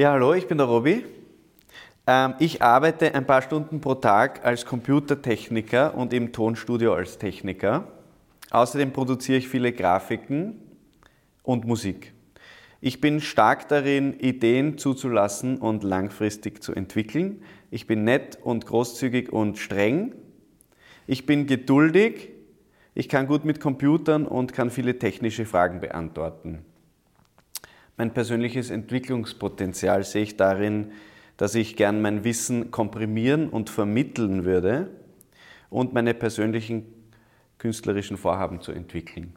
Ja, hallo, ich bin der Robi. Ähm, ich arbeite ein paar Stunden pro Tag als Computertechniker und im Tonstudio als Techniker. Außerdem produziere ich viele Grafiken und Musik. Ich bin stark darin, Ideen zuzulassen und langfristig zu entwickeln. Ich bin nett und großzügig und streng. Ich bin geduldig. Ich kann gut mit Computern und kann viele technische Fragen beantworten. Mein persönliches Entwicklungspotenzial sehe ich darin, dass ich gern mein Wissen komprimieren und vermitteln würde und meine persönlichen künstlerischen Vorhaben zu entwickeln.